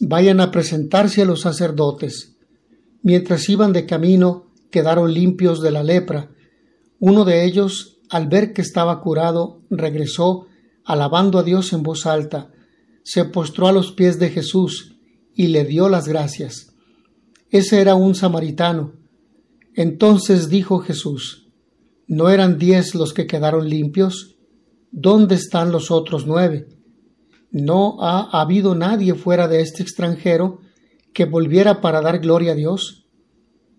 Vayan a presentarse a los sacerdotes. Mientras iban de camino, quedaron limpios de la lepra. Uno de ellos, al ver que estaba curado, regresó, alabando a Dios en voz alta, se postró a los pies de Jesús y le dio las gracias. Ese era un samaritano. Entonces dijo Jesús, ¿no eran diez los que quedaron limpios? ¿Dónde están los otros nueve? No ha habido nadie fuera de este extranjero que volviera para dar gloria a Dios.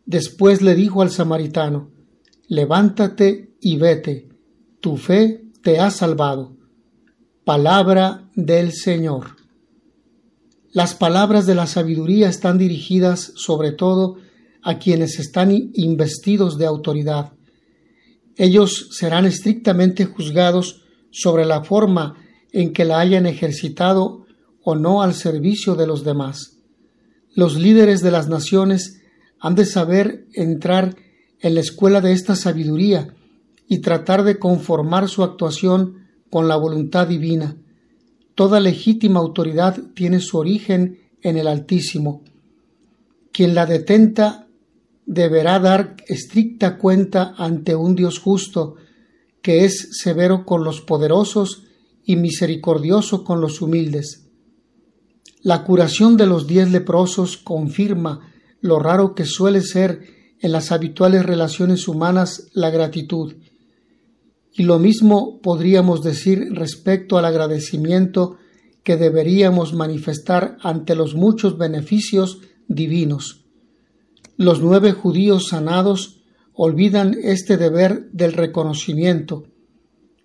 Después le dijo al samaritano, Levántate y vete, tu fe te ha salvado. Palabra del Señor. Las palabras de la sabiduría están dirigidas sobre todo a quienes están investidos de autoridad. Ellos serán estrictamente juzgados sobre la forma en que la hayan ejercitado o no al servicio de los demás. Los líderes de las naciones han de saber entrar en la escuela de esta sabiduría y tratar de conformar su actuación con la voluntad divina. Toda legítima autoridad tiene su origen en el Altísimo. Quien la detenta deberá dar estricta cuenta ante un Dios justo, que es severo con los poderosos y misericordioso con los humildes. La curación de los diez leprosos confirma lo raro que suele ser en las habituales relaciones humanas la gratitud. Y lo mismo podríamos decir respecto al agradecimiento que deberíamos manifestar ante los muchos beneficios divinos. Los nueve judíos sanados olvidan este deber del reconocimiento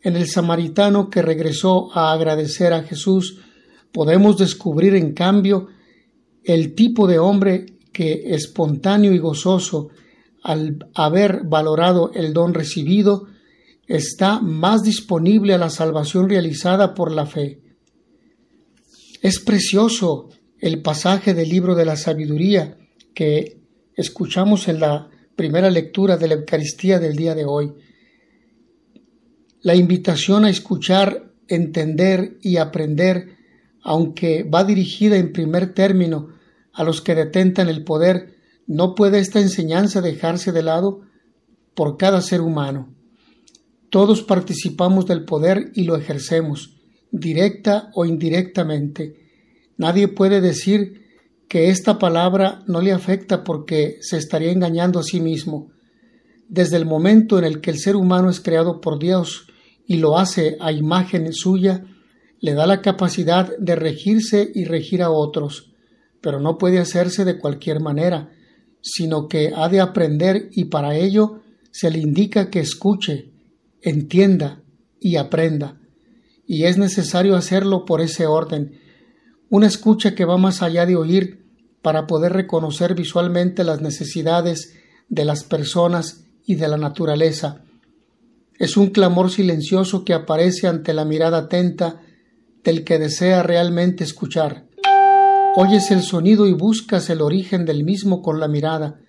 en el samaritano que regresó a agradecer a Jesús, podemos descubrir en cambio el tipo de hombre que, espontáneo y gozoso, al haber valorado el don recibido, está más disponible a la salvación realizada por la fe. Es precioso el pasaje del libro de la sabiduría que escuchamos en la primera lectura de la Eucaristía del día de hoy la invitación a escuchar, entender y aprender, aunque va dirigida en primer término a los que detentan el poder, no puede esta enseñanza dejarse de lado por cada ser humano. Todos participamos del poder y lo ejercemos, directa o indirectamente. Nadie puede decir que esta palabra no le afecta porque se estaría engañando a sí mismo. Desde el momento en el que el ser humano es creado por Dios y lo hace a imagen suya, le da la capacidad de regirse y regir a otros, pero no puede hacerse de cualquier manera, sino que ha de aprender y para ello se le indica que escuche, entienda y aprenda, y es necesario hacerlo por ese orden, una escucha que va más allá de oír para poder reconocer visualmente las necesidades de las personas y de la naturaleza, es un clamor silencioso que aparece ante la mirada atenta del que desea realmente escuchar. Oyes el sonido y buscas el origen del mismo con la mirada.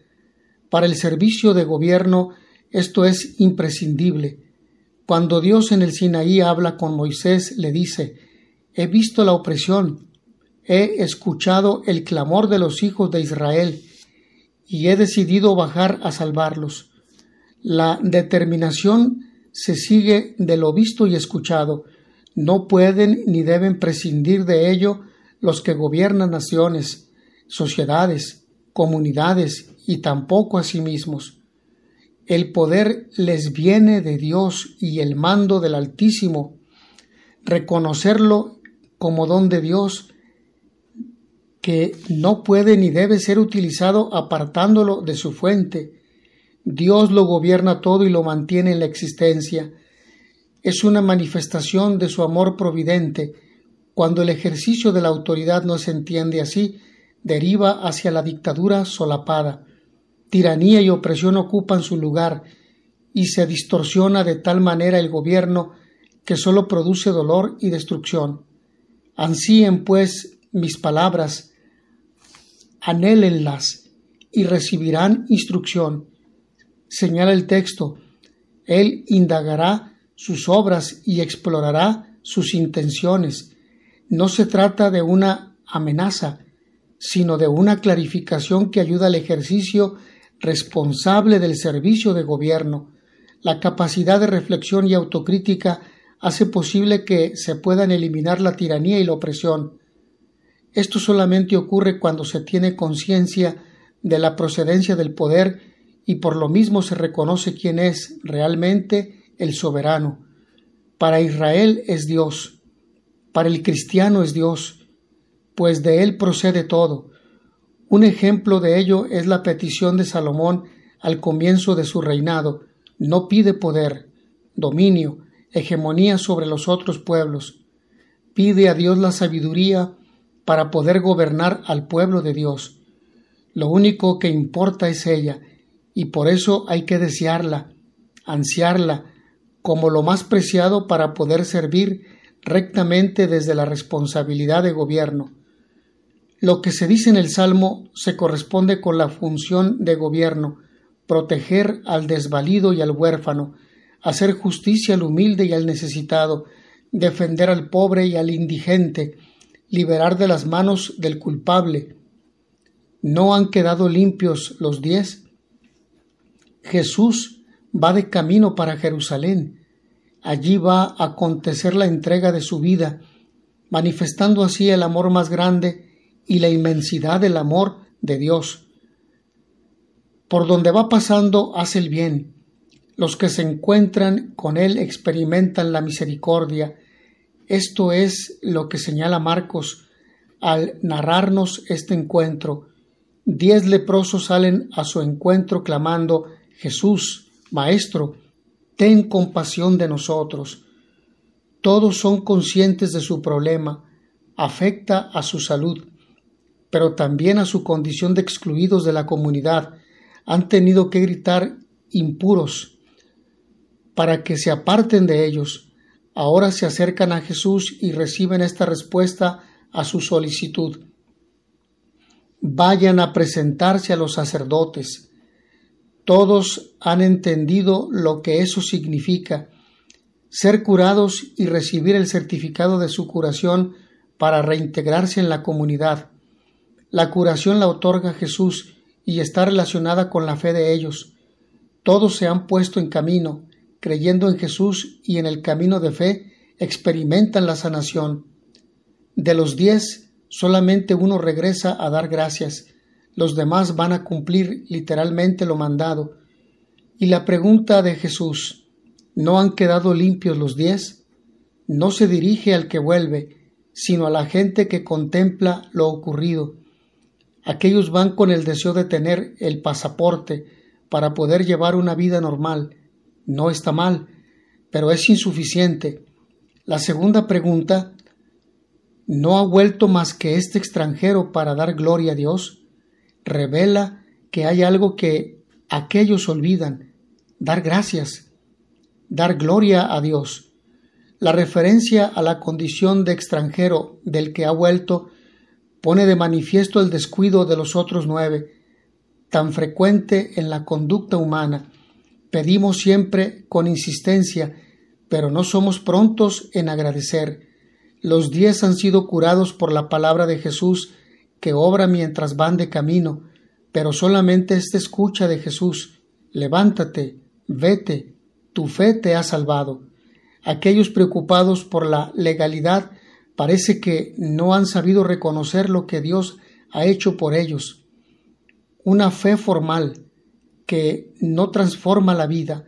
Para el servicio de gobierno esto es imprescindible. Cuando Dios en el Sinaí habla con Moisés, le dice He visto la opresión, he escuchado el clamor de los hijos de Israel, y he decidido bajar a salvarlos. La determinación se sigue de lo visto y escuchado. No pueden ni deben prescindir de ello los que gobiernan naciones, sociedades, comunidades y tampoco a sí mismos. El poder les viene de Dios y el mando del Altísimo. Reconocerlo como don de Dios que no puede ni debe ser utilizado apartándolo de su fuente, Dios lo gobierna todo y lo mantiene en la existencia. Es una manifestación de su amor providente. Cuando el ejercicio de la autoridad no se entiende así, deriva hacia la dictadura solapada. Tiranía y opresión ocupan su lugar y se distorsiona de tal manera el gobierno que sólo produce dolor y destrucción. Ansíen, pues, mis palabras, anhélenlas y recibirán instrucción. Señala el texto, Él indagará sus obras y explorará sus intenciones. No se trata de una amenaza, sino de una clarificación que ayuda al ejercicio responsable del servicio de gobierno. La capacidad de reflexión y autocrítica hace posible que se puedan eliminar la tiranía y la opresión. Esto solamente ocurre cuando se tiene conciencia de la procedencia del poder y por lo mismo se reconoce quién es realmente el soberano. Para Israel es Dios, para el cristiano es Dios, pues de él procede todo. Un ejemplo de ello es la petición de Salomón al comienzo de su reinado. No pide poder, dominio, hegemonía sobre los otros pueblos. Pide a Dios la sabiduría para poder gobernar al pueblo de Dios. Lo único que importa es ella, y por eso hay que desearla, ansiarla, como lo más preciado para poder servir rectamente desde la responsabilidad de gobierno. Lo que se dice en el Salmo se corresponde con la función de gobierno, proteger al desvalido y al huérfano, hacer justicia al humilde y al necesitado, defender al pobre y al indigente, liberar de las manos del culpable. ¿No han quedado limpios los diez? Jesús va de camino para Jerusalén. Allí va a acontecer la entrega de su vida, manifestando así el amor más grande y la inmensidad del amor de Dios. Por donde va pasando hace el bien, los que se encuentran con Él experimentan la misericordia. Esto es lo que señala Marcos al narrarnos este encuentro. Diez leprosos salen a su encuentro clamando Jesús, Maestro, ten compasión de nosotros. Todos son conscientes de su problema, afecta a su salud, pero también a su condición de excluidos de la comunidad. Han tenido que gritar impuros, para que se aparten de ellos. Ahora se acercan a Jesús y reciben esta respuesta a su solicitud. Vayan a presentarse a los sacerdotes. Todos han entendido lo que eso significa, ser curados y recibir el certificado de su curación para reintegrarse en la comunidad. La curación la otorga Jesús y está relacionada con la fe de ellos. Todos se han puesto en camino, creyendo en Jesús y en el camino de fe, experimentan la sanación. De los diez, solamente uno regresa a dar gracias, los demás van a cumplir literalmente lo mandado. Y la pregunta de Jesús, ¿no han quedado limpios los diez? No se dirige al que vuelve, sino a la gente que contempla lo ocurrido. Aquellos van con el deseo de tener el pasaporte para poder llevar una vida normal, no está mal, pero es insuficiente. La segunda pregunta, ¿no ha vuelto más que este extranjero para dar gloria a Dios? Revela que hay algo que aquellos olvidan, dar gracias, dar gloria a Dios. La referencia a la condición de extranjero del que ha vuelto pone de manifiesto el descuido de los otros nueve, tan frecuente en la conducta humana, Pedimos siempre con insistencia, pero no somos prontos en agradecer. Los diez han sido curados por la palabra de Jesús, que obra mientras van de camino, pero solamente esta escucha de Jesús, levántate, vete, tu fe te ha salvado. Aquellos preocupados por la legalidad parece que no han sabido reconocer lo que Dios ha hecho por ellos. Una fe formal, que no transforma la vida,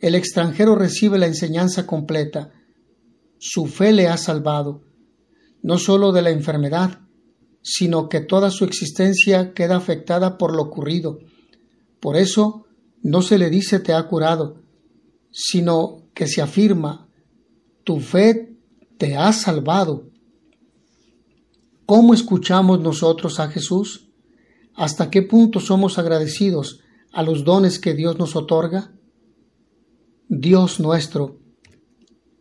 el extranjero recibe la enseñanza completa. Su fe le ha salvado, no sólo de la enfermedad, sino que toda su existencia queda afectada por lo ocurrido. Por eso no se le dice te ha curado, sino que se afirma tu fe te ha salvado. ¿Cómo escuchamos nosotros a Jesús? ¿Hasta qué punto somos agradecidos a los dones que Dios nos otorga? Dios nuestro,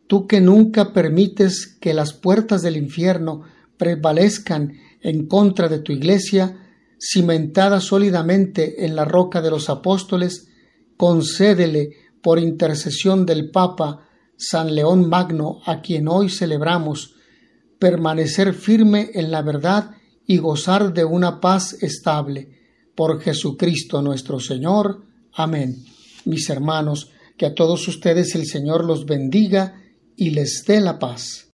tú que nunca permites que las puertas del infierno prevalezcan en contra de tu iglesia, cimentada sólidamente en la roca de los apóstoles, concédele por intercesión del Papa San León Magno, a quien hoy celebramos, permanecer firme en la verdad y gozar de una paz estable. Por Jesucristo nuestro Señor. Amén. Mis hermanos, que a todos ustedes el Señor los bendiga y les dé la paz.